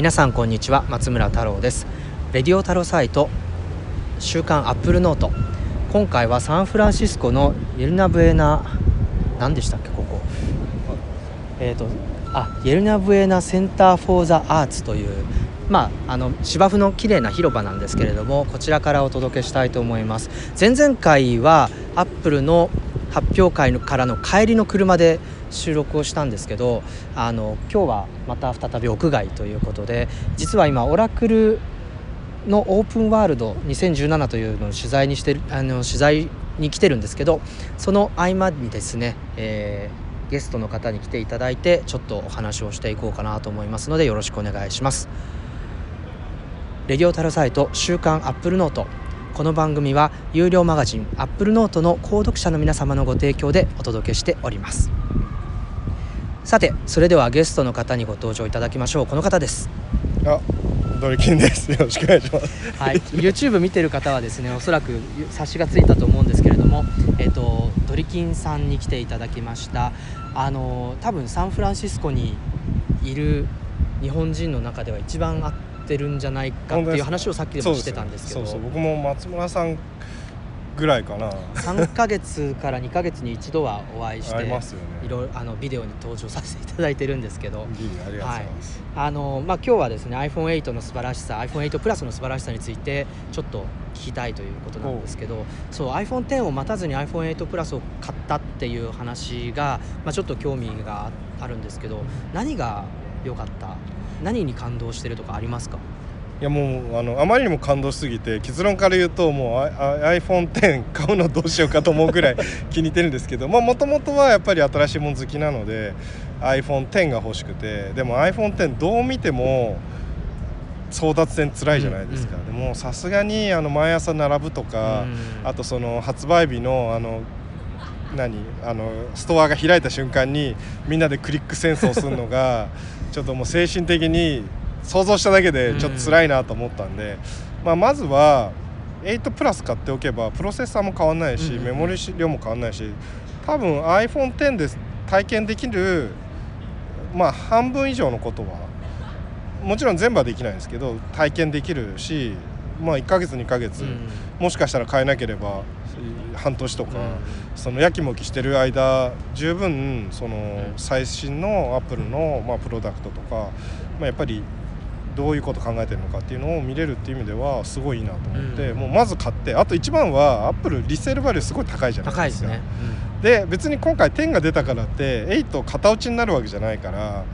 皆さんこんにちは松村太郎です。レディオ太郎サイト週刊アップルノート。今回はサンフランシスコのイェルナブエナ何でしたっけここ。えっ、ー、とあイェルナブエナセンターフォーザアーツというまあ、あの芝生の綺麗な広場なんですけれどもこちらからお届けしたいと思います。前々回はアップルの発表会からの帰りの車で収録をしたんですけどあの今日はまた再び屋外ということで実は今オラクルのオープンワールド2017というのを取材にしてあの取材に来てるんですけどその合間にですね、えー、ゲストの方に来ていただいてちょっとお話をしていこうかなと思いますのでよろしくお願いします。レディオタルサイト週刊アップルノートこの番組は有料マガジンアップルノートの購読者の皆様のご提供でお届けしております。さてそれではゲストの方にご登場いただきましょう。この方です。あドリキンです。よろしくお願いします。はい。YouTube 見てる方はですねおそらく察しがついたと思うんですけれどもえっ、ー、とドリキンさんに来ていただきました。あの多分サンフランシスコにいる日本人の中では一番合ってるんじゃないかっていう話をさっきでもしてたんですけど。そうそう僕も松村さんぐらいかな。3か月から2か月に一度はお会いしていろいろあのビデオに登場させていただいてるんですけど。ありがとうございます、はい、あのまあ、今日はですね iPhone8 の素晴らしさ iPhone8 プラスの素晴らしさについてちょっと聞きたいということなんですけどそう iPhone10 を待たずに iPhone8 プラスを買ったっていう話が、まあ、ちょっと興味があるんですけど何が良かった？何に感動してるとかありますか？いやもうあのあまりにも感動しすぎて結論から言うともう iPhone10 買うのどうしようかと思うぐらい 気に入ってるんですけどもともとはやっぱり新しいもの好きなので iPhone10 が欲しくてでも iPhone10 どう見ても争奪戦つらいじゃないですか、うんうん、でもさすがにあの毎朝並ぶとか、うん、あとその発売日のあの何あのストアが開いた瞬間にみんなでクリック戦争するのが ちょっともう精神的に想像しただけでちょっと辛いなと思ったんで、うん、まあ、まずは8プラス買っておけばプロセッサーも変わんないし、うん、メモリ量も変わんないし多分 iPhone10 で体験できるまあ半分以上のことはもちろん全部はできないんですけど体験できるしまあ1ヶ月2ヶ月、うん、もしかしたら変えなければ半年とか、うん、そのやきもきしてる間十分その最新のアップルのまあプロダクトとか、まあ、やっぱりどういうこと考えてるのかっていうのを見れるっていう意味ではすごいいいなと思って、うん、もうまず買ってあと一番はアップルリセールバリューすごい高いじゃないですか。で、ねうん、別に今回10が出たからって8型落ちになるわけじゃないから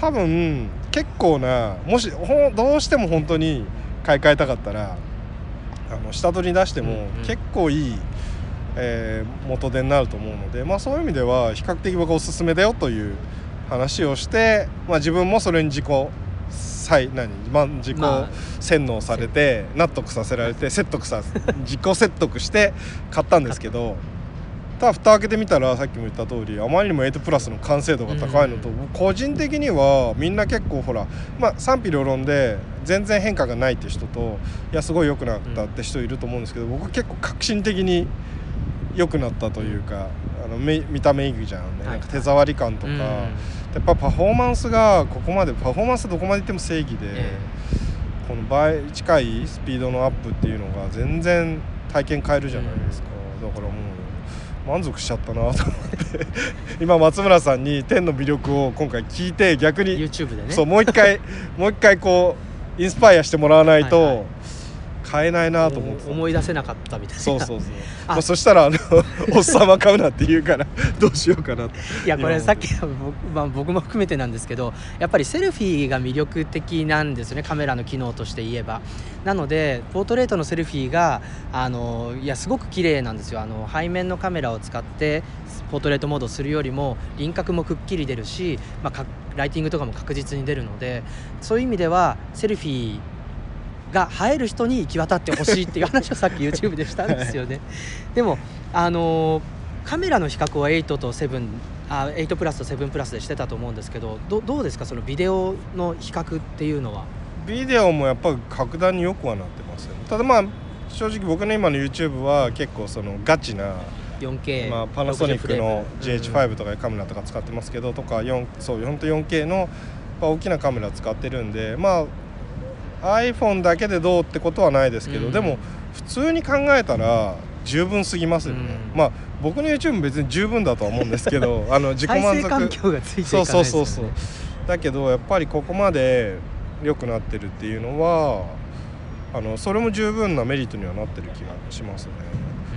多分結構なもしどうしても本当に買い替えたかったらあの下取り出しても結構いい、うんうん、えー、元手になると思うので、まあ、そういう意味では比較的僕はおすすめだよという話をして、まあ、自分もそれに自己再何、まあ、自己洗脳されて納得させられて説得さ自己説得して買ったんですけどただ蓋開けてみたらさっきも言った通りあまりにも8プラスの完成度が高いのと、個人的にはみんな結構ほら、まあ、賛否両論で全然変化がないって人といやすごい良くなったって人いると思うんですけど僕結構革新的に良くなったというかあの見た目いいじゃんね、なんか手触り感とか。やっぱパフォーマンスがここまでパフォーマンスどこまでいっても正義で、えー、この倍近いスピードのアップっていうのが全然体験変えるじゃないですか、うん、だからもう満足しちゃったなと思って。今松村さんに天の魅力を今回聞いて逆に YouTube でね。そうもう一回もう一回こうインスパイアしてもらわないと、はいはい買えないなと思って思い出せなかったみたいな。そうそうそう。まあ、そしたらあの おっさんは買うなって言うからどうしようかないやこれさっき僕, まあ、僕も含めてなんですけどやっぱりセルフィーが魅力的なんですよね。カメラの機能として言えば。なのでポートレートのセルフィーがあのいやすごく綺麗なんですよ。あの背面のカメラを使ってポートレートモードするよりも輪郭もくっきり出るし、まあ、ライティングとかも確実に出るのでそういう意味ではセルフィーが映える人に行き渡ってほしいっていう話をさっき YouTube でしたんですよね。はい、でもあのカメラの比較は8と7あ8プラスと7プラスでしてたと思うんですけどどどうですか？そのビデオの比較っていうのは。ビデオもやっぱり格段によくはなってますよ、ね、ただまあ正直僕の今の YouTube は結構そのガチな 4K、まあ、パナソニックの GH5 とかカメラとか使ってますけど、とか4そう本当 4K のぱ大きなカメラ使ってるんでまあ iPhone だけでどうってことはないですけど、うん。でも普通に考えたら十分すぎますよね、うん。まあ僕の YouTube も別に十分だとは思うんですけど あの自己再満生環足境がついていかそうないね。そうそうそうだけどやっぱりここまで良くなってるっていうのはあのそれも十分なメリットにはなってる気がしますね、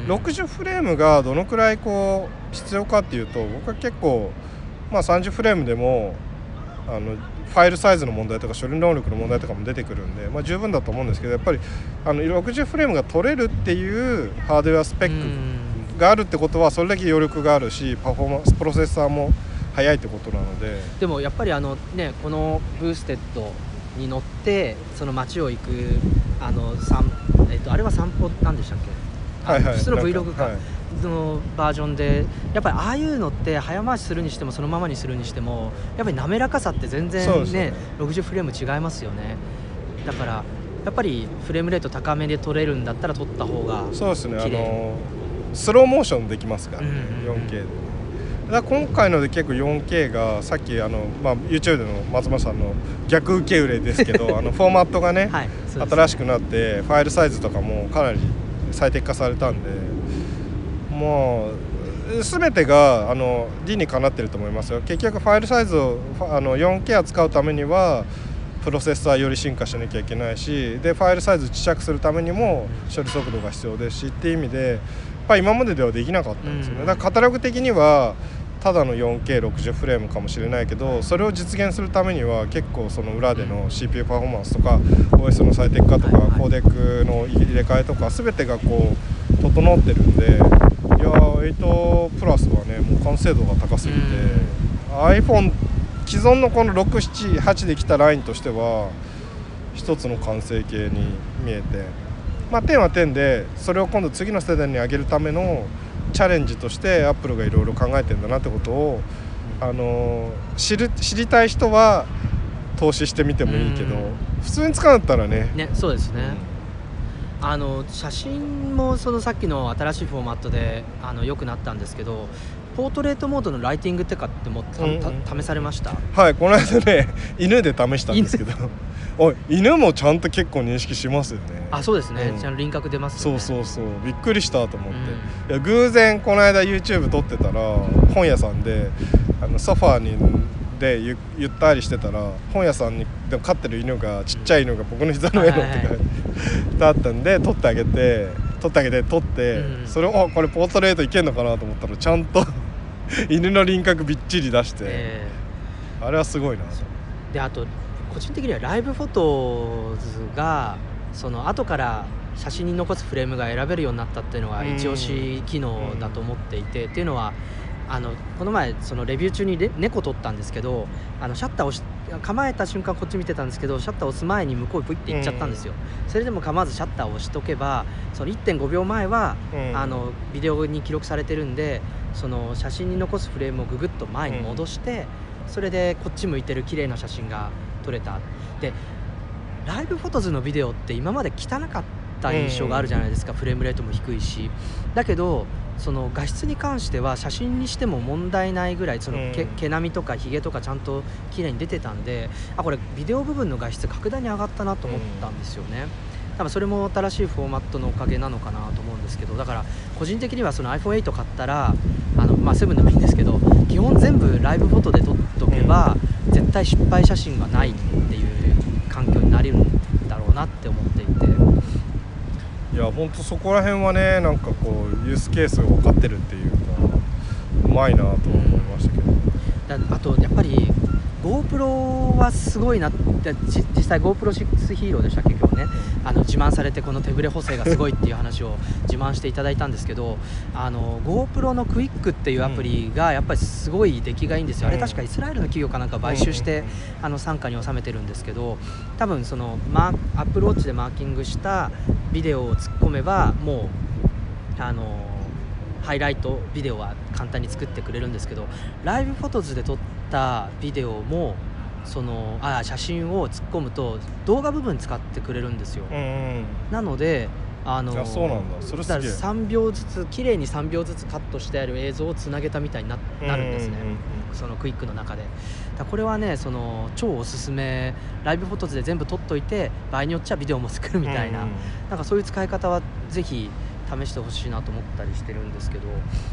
うん。60フレームがどのくらいこう必要かっていうと僕は結構、まあ、30フレームでもあのファイルサイズの問題とか処理能力の問題とかも出てくるんで、まあ、十分だと思うんですけどやっぱりあの60フレームが取れるっていうハードウェアスペッうんクがあるってことはそれだけ余力があるしパフォーマンスプロセッサーも速いってことなので。でもやっぱりあのねこのブーステッドに乗ってその街を行くあの散えっとあれは散歩なんでしたっけ？あはいはい。普通の Vlog か、はいのバージョンでやっぱりああいうのって早回しするにしてもそのままにするにしてもやっぱり滑らかさって全然ねね。60フレーム違いますよね。だからやっぱりフレームレート高めで撮れるんだったら撮った方がそうですね。あのスローモーションできますから、ねうんうんうん。4K で。だ今回ので結構 4K がさっきあの、まあ、YouTube での松本さんの逆受け売れですけど あのフォーマットがね、はいそうです新しくなってファイルサイズとかもかなり最適化されたんでもう全てがあの理にかなってると思いますよ。結局ファイルサイズをあの 4K 扱うためにはプロセッサーより進化しなきゃいけないしでファイルサイズ小さくするためにも処理速度が必要ですしっていう意味でやっぱり今までではできなかったんですよね、うん。だからカタログ的にはただの 4K60 フレームかもしれないけどそれを実現するためには結構その裏での CPU パフォーマンスとか OS の最適化とかコーデックの入れ替えとか全てがこう整ってるんでいや8プラスはねもう完成度が高すぎて。iPhone 既存のこの678できたラインとしては一つの完成形に見えて。まあ10は10でそれを今度次の世代に上げるためのチャレンジとしてアップルがいろいろ考えてんだなってことを、あの知る知りたい人は投資してみてもいいけど、うん。普通に使うんだったらね。ねそうですね、あの写真もそのさっきの新しいフォーマットであの良くなったんですけどポートレートモードのライティングってかってもたうん。試されました？はいこの間ね 犬で試したんですけど。おい犬もちゃんと結構認識しますよね。あそうですね、うん。ちゃんと輪郭出ますそうそうそう。びっくりしたと思って、うん。いや偶然この間 YouTube 撮ってたら本屋さんであのソファーにでゆゆったりしてたら本屋さんにでも飼ってる犬がちっちゃい犬が僕の膝の上に乗ってはい。ったんで撮ってあげて撮ってあげて撮って、うんそれをあこれポートレートいけんのかなと思ったらちゃんと 犬の輪郭びっちり出して、え。あれはすごいな。ーであと個人的にはライブフォトズがその後から写真に残すフレームが選べるようになったっていうのがうん一押し機能だと思っていて、っていうのはあのこの前そのレビュー中にレ猫撮ったんですけどあのシャッターを構えた瞬間こっち見てたんですけどシャッターを押す前に向こうプイって行っちゃったんですよ、それでも構わずシャッターを押しとけばその1.5秒前は、うん。あのビデオに記録されてるんでその写真に残すフレームをググッと前に戻して、それでこっち向いてる綺麗な写真が撮れた。でライブフォトズのビデオって今まで汚かった印象があるじゃないですか、フレームレートも低いし。だけどその画質に関しては写真にしても問題ないぐらいその毛,、うん。毛並みとかひげとかちゃんと綺麗に出てたんであこれビデオ部分の画質格段に上がったなと思ったんですよね、多分それも新しいフォーマットのおかげなのかなと思うんですけどだから個人的にはその iPhone8 買ったらあの、まあ、7でもいいんですけど基本全部ライブフォトで撮っとけば、絶対失敗写真がないっていう環境になれるんだろうなって思っていていや本当そこら辺はねなんかこうユースケースが分かってるっていうかうまいなとは思いましたけど、だあとやっぱり GoPro はすごいなってじ実際 GoPro6 ヒーローでしたっけ今日ね。あの自慢されてこの手ぶれ補正がすごいっていう話を自慢していただいたんですけどあの GoPro のクイックっていうアプリがやっぱりすごい出来がいいんですよ、あれうん。確かイスラエルの企業かなんか買収して、うんあの傘下に収めてるんですけど多分そのマーアップルウォッチでマーキングしたビデオを突っ込めばもうあのハイライトビデオは簡単に作ってくれるんですけどライブフォトズで撮ったビデオもそのあ写真を突っ込むと動画部分使ってくれるんですよ、うんうん。なのであのあそうなんだ。それすげえ。3秒ずつ綺麗に3秒ずつカットしてある映像をつなげたみたいにななるんですね、うん。うんうんそのクイックの中で。だこれはねその超おすすめライブフォトズで全部撮っといて場合によっちゃビデオも作るみたいな、うんうん。なんかそういう使い方はぜひ試してほしいなと思ったりしてるんですけど。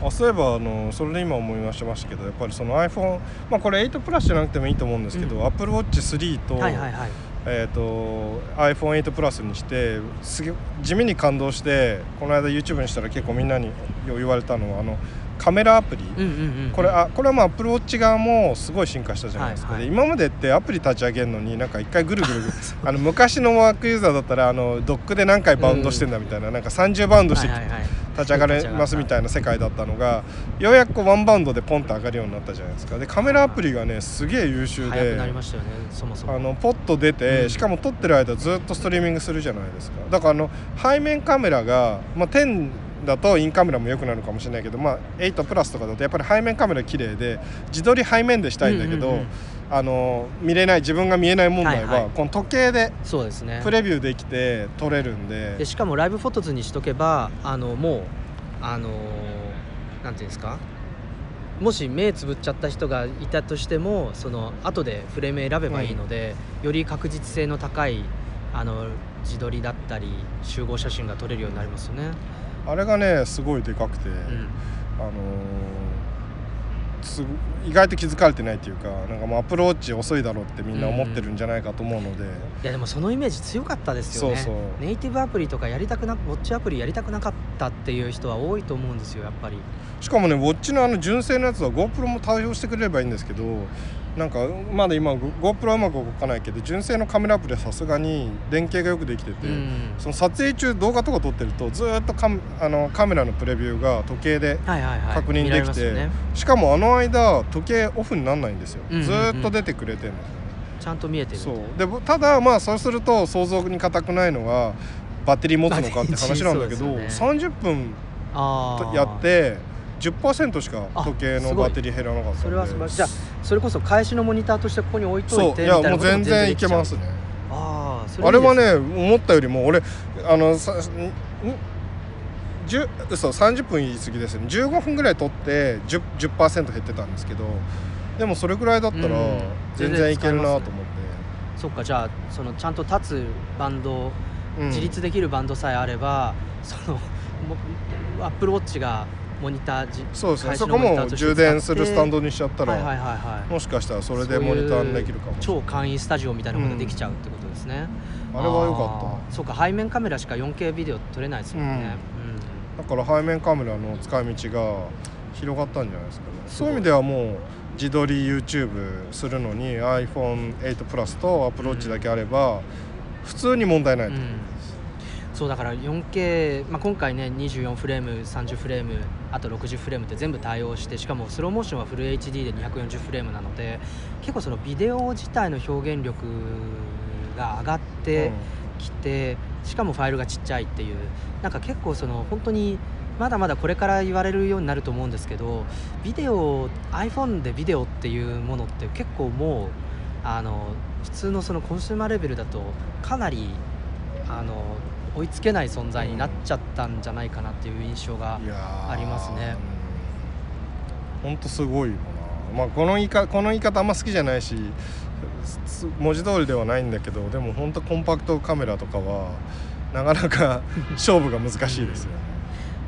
あそういえばあのそれで今思い出しましたけどやっぱりその iPhone まあこれ8プラスじゃなくてもいいと思うんですけど、うん。AppleWatch3 と,、はいはいはい。えー、と iPhone8 プラスにしてすげ地味に感動してこの間 YouTube にしたら結構みんなに言われたのはあのカメラアプリ、うんうんうんうん。これあこれはまあ Apple Watch 側もすごい進化したじゃないですか、はいはい。で今までってアプリ立ち上げるのになんか一回ぐるぐる あの昔のワークユーザーだったらあのドックで何回バウンドしてんだみたいな,、なんか30バウンドしてはいはいはい。立ち上がれますみたいな世界だったのがようやくこうワンバウンドでポンと上がるようになったじゃないですか。でカメラアプリがねすげえ優秀であのポッと出て、うん。しかも撮ってる間ずっとストリーミングするじゃないですか。だからあの背面カメラが、まあ、10だとインカメラも良くなるかもしれないけど、まあ、8プラスとかだとやっぱり背面カメラ綺麗で自撮り背面でしたいんだけど、うんうんうん。あの見れない自分が見えない問題は、はいはい。この時計でそうですね。プレビューできて撮れるんで。でしかもライブフォトズにしとけばあのもうあのーなんていうんですか？もし目つぶっちゃった人がいたとしてもその後でフレーム選べばいいので、より確実性の高いあの自撮りだったり集合写真が撮れるようになりますよね。あれがねすごいでかくて。うん。あの意外と気づかれてないっていうかなんかもうアプローチ遅いだろうってみんな思ってるんじゃないかと思うので、いやでもそのイメージ強かったですよね。ネイティブアプリとかやりたくなウォッチアプリやりたくなかったっていう人は多いと思うんですよやっぱり。しかもねウォッチのあの純正のやつは GoPro も対応してくれればいいんですけどなんかまだ今 GoPro はうまく動かないけど純正のカメラアプリはさすがに連携がよくできてて、うん。その撮影中動画とか撮ってるとずーっとカメあのカメラのプレビューが時計ではいはいはい。確認できて、ますよね。しかもあの間時計オフにならないんですよ、うんうんうん。ずーっと出てくれてるんですよねちゃんと見えてるそう。でぼただまあそうすると想像に難くないのはバッテリー持つのかって話なんだけど、まあ電池そうです30分やって10%しかあ時計のバッテリー減らなかったそれは素晴らしい。じゃあそれこそ返しのモニターとしてここに置いとそいうていやもう全然いけますね。ああそれあれはね思ったよりも俺あのさんん10嘘30分言い過ぎですね。15分ぐらい取って 10%, 10減ってたんですけどでもそれぐらいだったらうん。全然いけるなと思って、そっかじゃあそのちゃんと立つバンドうん。自立できるバンドさえあれば、そのアップルウォッチがモニターじそうですね。そこも充電するスタンドににしちゃったら、はいはいはいはい。もしかしたらそれでモニターにできるかも超簡易スタジオみたいなことができちゃうってことですね、あれは良かあーそうか背面カメラしか 4K ビデオ撮れないですもんね、っただから背面カメラの使い道が広がったんじゃないですかね。すごいうそいう意味ではもう自撮り YouTube するのに iPhone8 プラスと Apple Watch だけあれば普通に問題ないと、うん。そうだから 4K、まあ、今回ね24フレーム30フレームあと60フレームって全部対応してしかもスローモーションはフル HD で240フレームなので結構そのビデオ自体の表現力が上がってきて、しかもファイルがちっちゃいっていうなんか結構その本当にまだまだこれから言われるようになると思うんですけどビデオ iPhone でビデオっていうものって結構もうあの普通のそのコンシューマーレベルだとかなりあの追いつけない存在になっちゃったんじゃないかなっていう印象がありますね。ほんとすごいよな、まあ、この言いかこの言い方あんま好きじゃないしす文字通りではないんだけどでも本当コンパクトカメラとかはなかなか 勝負が難しいですよ。ね、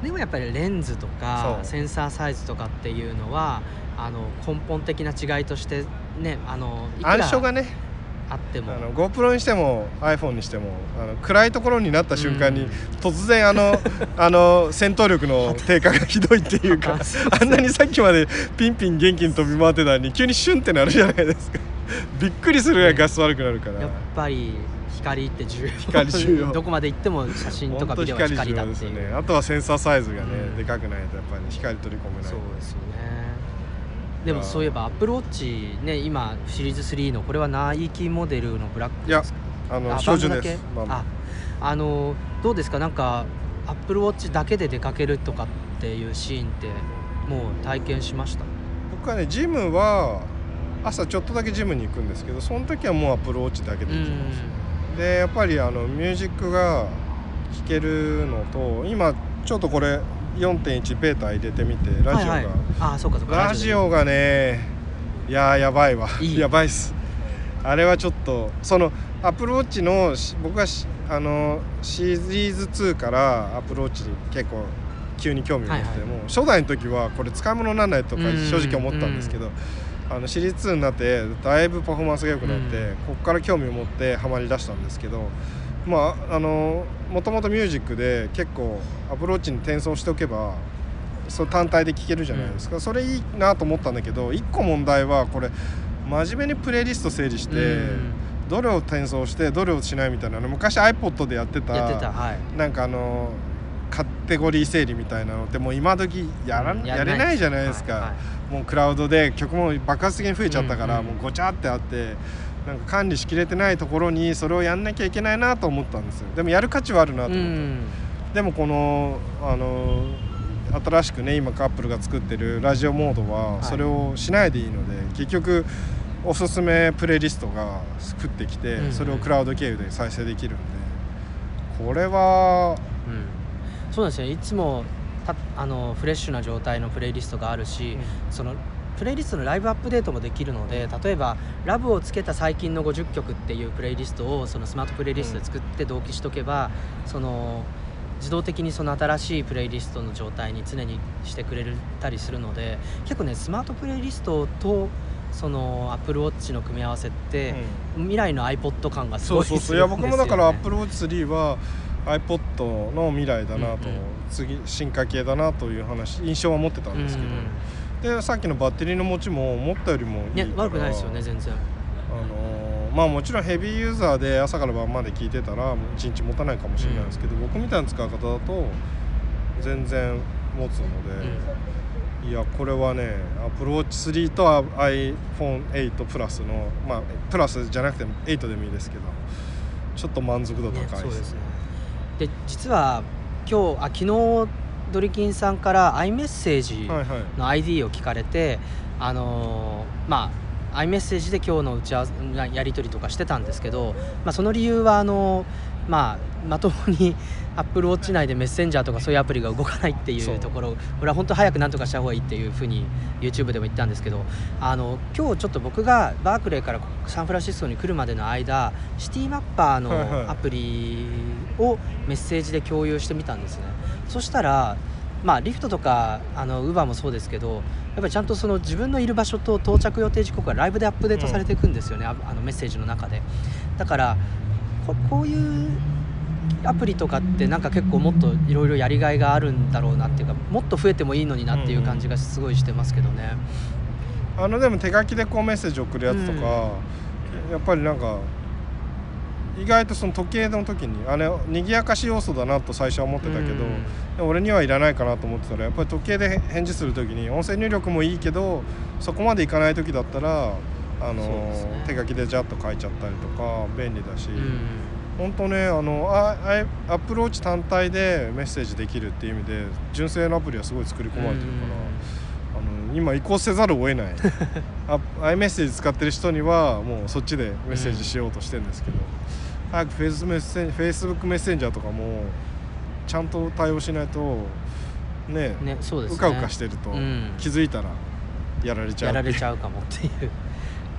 でもやっぱりレンズとかセンサーサイズとかっていうのはあの根本的な違いとしてねあの暗所がねあっても。あの GoPro にしても iPhone にしてもあの暗いところになった瞬間に、うん。突然あの あの戦闘力の低下がひどいっていうかあんなにさっきまでピンピン元気に飛び回ってたのに急にシュンってなるじゃないですか。びっくりするぐらい画質悪くなるから、やっぱり光って重要。光重要。どこまで行っても写真とかビデオは光だってですいう。ねあとはセンサーサイズがね、うんでかくないとやっぱり光取り込めない。そうですよねでもそういえば Apple Watch ね今シリーズ3のこれはナイキモデルのブラックですか？あのあ標準ですまあ。ああのどうですか？なんか Apple Watch だけで出かけるとかっていうシーンってもう体験しました？僕はねジムは朝ちょっとだけジムに行くんですけどその時はもうアプローチだけで行きます、でやっぱりあのミュージックが聞けるのと今ちょっとこれ4.1ベータ入れてみてラジオが、はいはい、あそうかそうか。ラジオがねいやーやばいわ。やばいっす。あれはちょっとそのアップルウォッチのし僕がしあのシリーズ2からアップルウォッチに結構急に興味を持って、はいはい。もう初代の時はこれ使い物にならないとかうん正直思ったんですけど、あのシリーズ2になってだいぶパフォーマンスが良くなって、うん。ここから興味を持ってハマりだしたんですけどまああのもともとミュージックで結構アプローチに転送しておけばそう単体で聴けるじゃないですか、それいいなと思ったんだけど一個問題はこれ真面目にプレイリスト整理して、うん。どれを転送してどれをしないみたいなの。昔 iPod でやってたやってたはい。なんかあのカテゴリー整理みたいなの。ってもう今時やら、うんやれないじゃないですか、はいはい。もうクラウドで曲も爆発的に増えちゃったから、うんうん。もうごちゃってあってなんか管理しきれてないところにそれをやんなきゃいけないなと思ったんですよ。でもやる価値はあるなとう思った、ん。でもこのあの新しくね今カップルが作ってるラジオモードはい。それをしないでいいので、結局おすすめプレイリストが降ってきて、うんうん。それをクラウド経由で再生できるんで。これはうん。そうですよ。いつもたあのフレッシュな状態のプレイリストがあるし、そのプレイリストのライブアップデートもできるので例えば「ラブをつけた最近の50曲」っていうプレイリストをそのスマートプレイリストで作って同期しとけば、その自動的にその新しいプレイリストの状態に常にしてくれたりするので結構ねスマートプレイリストとその AppleWatch の組み合わせって、未来の iPod 感がすごいそうそうそう。いや僕もだからア AppleWatch3 は iPod の未来だなと、う。んうん。次進化系だなという話印象は持ってたんですけど、でさっきのバッテリーの持ちも思ったよりもいい悪くないですよね全然。あのーまあもちろんヘビーユーザーで朝から晩まで聞いてたら1日持たないかもしれないですけど、僕みたいな使い方だと全然持つので、いやこれはね AppleWatch3 と iPhone8 プラスのまあプラスじゃなくても8でもいいですけどちょっと満足度高いねです,、そうですね。で実は今日あ昨日ドリキンさんから iMessage はいはい。の ID を聞かれて、あのーまあ iMessage で今日の打ち合わせややり取りとかしてたんですけど、まあ、その理由はあのまあまともに Apple Watch 内でメッセンジャーとかそういうアプリが動かないっていそう。うところこれは本当早くなんとかした方がいいっていうふうに YouTube でも言ったんですけどあの今日ちょっと僕がバークレーからサンフランシスコに来るまでの間シティマッパーのアプリをメッセージで共有してみたんですね。そしたらまあリフトとかあの Uber もそうですけどやっぱりちゃんとその自分のいる場所と到着予定時刻がライブでアップデートされていくんですよね、ああのメッセージの中で。だからここういうアプリとかってなんか結構もっといろいろやりがいがあるんだろうなっていうかもっと増えてもいいのになっていう感じがすごいしてますけどね、あのでも手書きでこうメッセージ送るやつとか、やっぱりなんか意外とその時計の時にあれ賑やかし要素だなと最初は思ってたけど、うん。俺にはいらないかなと思ってたらやっぱり時計で返事する時に音声入力もいいけどそこまでいかない時だったらあの、ね。手書きでジャッと書いちゃったりとか便利だし、うん。本当ねあのああアップローチ単体でメッセージできるっていう意味で純正のアプリはすごい作り込まれてるから、あの今移行せざるを得ない。あ iMessage 使ってる人にはもうそっちでメッセージしようとしてるんですけど、早くフェイスメッセン Facebook メッセンジャーとかもちゃんと対応しないとねねそうですね。うかうかしてるとうん。気づいたらやられちゃう。やられちゃうかもっていう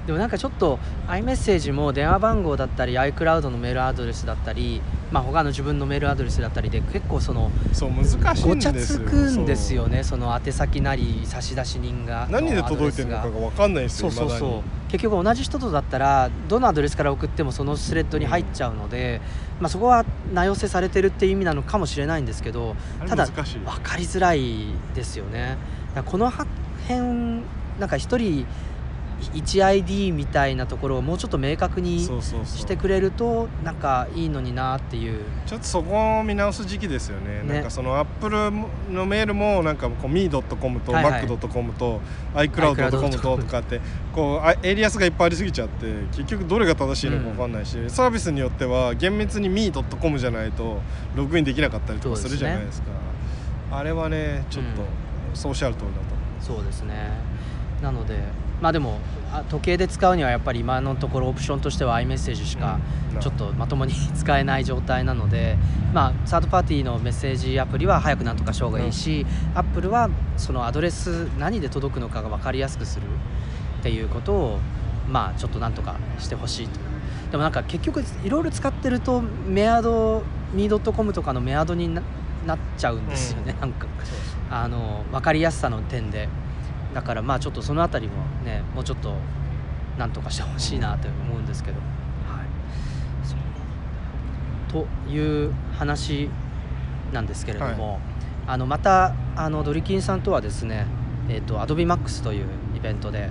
でもなんかちょっと iMessage も電話番号だったり iCloud のメールアドレスだったり、まあ、他の自分のメールアドレスだったりで結構そのそう難しいごちゃつくんですよね。その宛先なり差出人が何で届いてるのかが分かんないんですよそうそうそう。結局同じ人とだったらどのアドレスから送ってもそのスレッドに入っちゃうので、まあ、そこは名寄せされてるっていう意味なのかもしれないんですけどただ分かりづらいですよね。この辺なんか一人 1ID みたいなところをもうちょっと明確にそうそうそう。してくれるとなんかいいのになっていう。ちょっとそこを見直す時期ですよね。ね。なんかそのアップルのメールもなんかこう me.com と mac.com と icloud.com ととかってこうあエリアスがいっぱいありすぎちゃって結局どれが正しいのか分かんないし、サービスによっては厳密に me.com じゃないとログインできなかったりとかするじゃないですか。あれはねちょっとうん。ソーシャル通りだと思う。そうですね。なのでまあでもあ時計で使うにはやっぱり今のところオプションとしては iMessage しかうん。ちょっとまともに使えない状態なので、まあ、サードパーティーのメッセージアプリは早くなんとかした方がいいし、アップルはそのアドレス何で届くのかが分かりやすくするっていうことをまあちょっとなんとかしてほしいと。でもなんか結局いろいろ使ってるとメアドミードットコムとかのメアドにななっちゃうんですよね、なんかあの分かりやすさの点でだからまあちょっとそのあたりもねもうちょっとなんとかしてほしいなと思うんですけど、はい。という話なんですけれども、あのまたあのドリキンさんとはですね、えー、と AdobeMax というイベントで、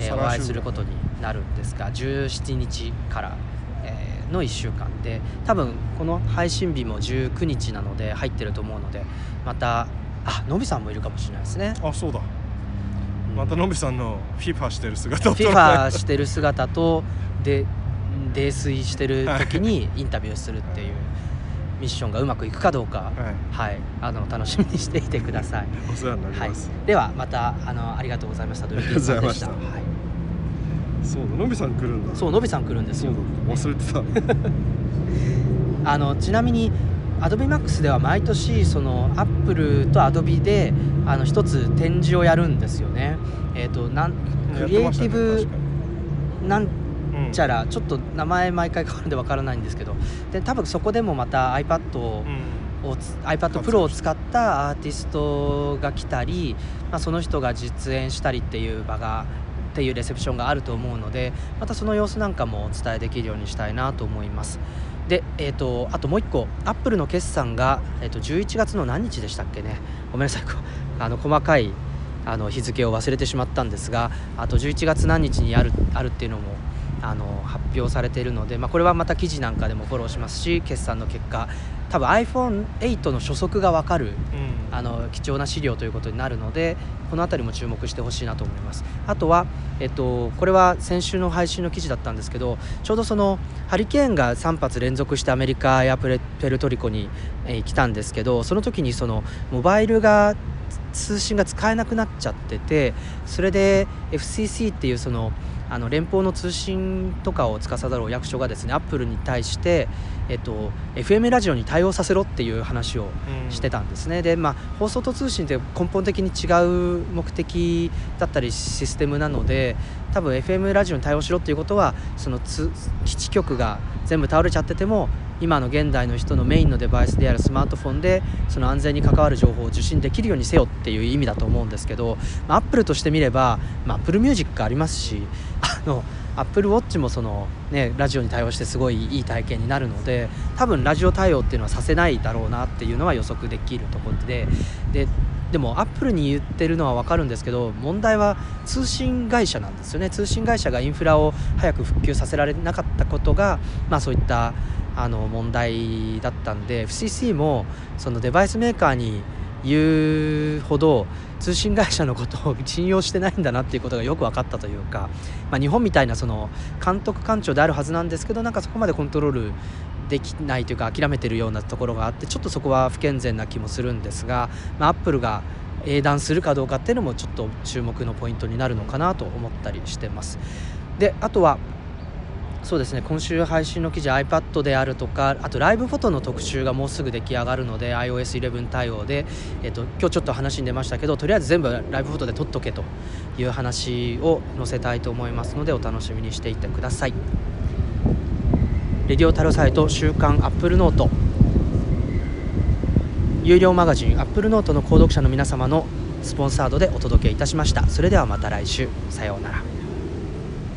えーお会いすることになるんですが17日から、えーの1週間で多分この配信日も19日なので入ってると思うのでまたあのびさんもいるかもしれないですね。あそうだ。うんまたのびさんのフィファしてる姿をフィファしてる姿とで泥酔してる時にインタビューするっていうミッションがうまくいくかどうか、はい。はい、あの楽しみにしていてください。お世話になりはい。ます、、ではまたあのありがとうございました。ありがとうご。ざいました。はい、そうだのびさん来るんだ。そうのびさん来るんですよ。忘れてた。あのちなみに AdobeMax では毎年その Apple と Adobe であの一つ展示をやるんですよね。えっ、となんクリエイティブなんブちゃらちょっと名前毎回変わるんでわからないんですけど。で多分そこでもまた iPad を,、iPad Pro を使ったアーティストが来たり、まあ、その人が実演したりっていう場がっていうレセプションがあると思うのでまたその様子なんかもお伝えできるようにしたいなと思いますで、えー、とあともう1個アップルの決算が、えー、と11月の何日でしたっけね。ごめんなさい あの細かいあの日付を忘れてしまったんですがあと11月何日にあるあるっていうのもあの発表されているので、まあ、これはまた記事なんかでもフォローしますし決算の結果。多分 iPhone8 の初速が分かるあの貴重な資料ということになるのでこの辺りも注目してほしいなと思います。あとは、えっと、これは先週の配信の記事だったんですけどちょうどそのハリケーンが3発連続してアメリカやプレペルトリコに、えー来たんですけどその時にそのモバイルが通信が使えなくなっちゃっててそれで FCC っていうそのあの連邦の通信とかを司る役所がですねアップルに対して、えっと、FM ラジオに対応させろっていう話をしてたんですね。で、まあ、放送と通信って根本的に違う目的だったりシステムなので多分 FM ラジオに対応しろっていうことはそのつ基地局が全部倒れちゃってても今の現代の人のメインのデバイスであるスマートフォンでその安全に関わる情報を受信できるようにせよっていう意味だと思うんですけど、まあ、アップルとしてみれば、まあ、Apple Music ありますし あの Apple Watch もその、ね、ラジオに対応してすごいいい体験になるので多分ラジオ対応っていうのはさせないだろうなっていうのは予測できるところでででもアップルに言ってるのは分かるんですけど問題は通信会社なんですよね。通信会社がインフラを早く復旧させられなかったことが、まあ、そういったあの問題だったんで FCC もそのデバイスメーカーに言うほど通信会社のことを信用してないんだなっていうことがよく分かったというか、まあ、日本みたいなその監督官庁であるはずなんですけどなんかそこまでコントロールできないというか諦めてるようなところがあってちょっとそこは不健全な気もするんですが、まあ、アップルが英断するかどうかっていうのもちょっと注目のポイントになるのかなと思ったりしてます。であとはそうですね。今週配信の記事 iPad であるとかあとライブフォトの特集がもうすぐ出来上がるので iOS11 対応で、えっと、今日ちょっと話に出ましたけどとりあえず全部ライブフォトで撮っとけという話を載せたいと思いますのでお楽しみにしていてください。レディオタルサイト週刊アップルノート。有料マガジンアップルノートの購読者の皆様のスポンサードでお届けいたしました。それではまた来週。さようなら。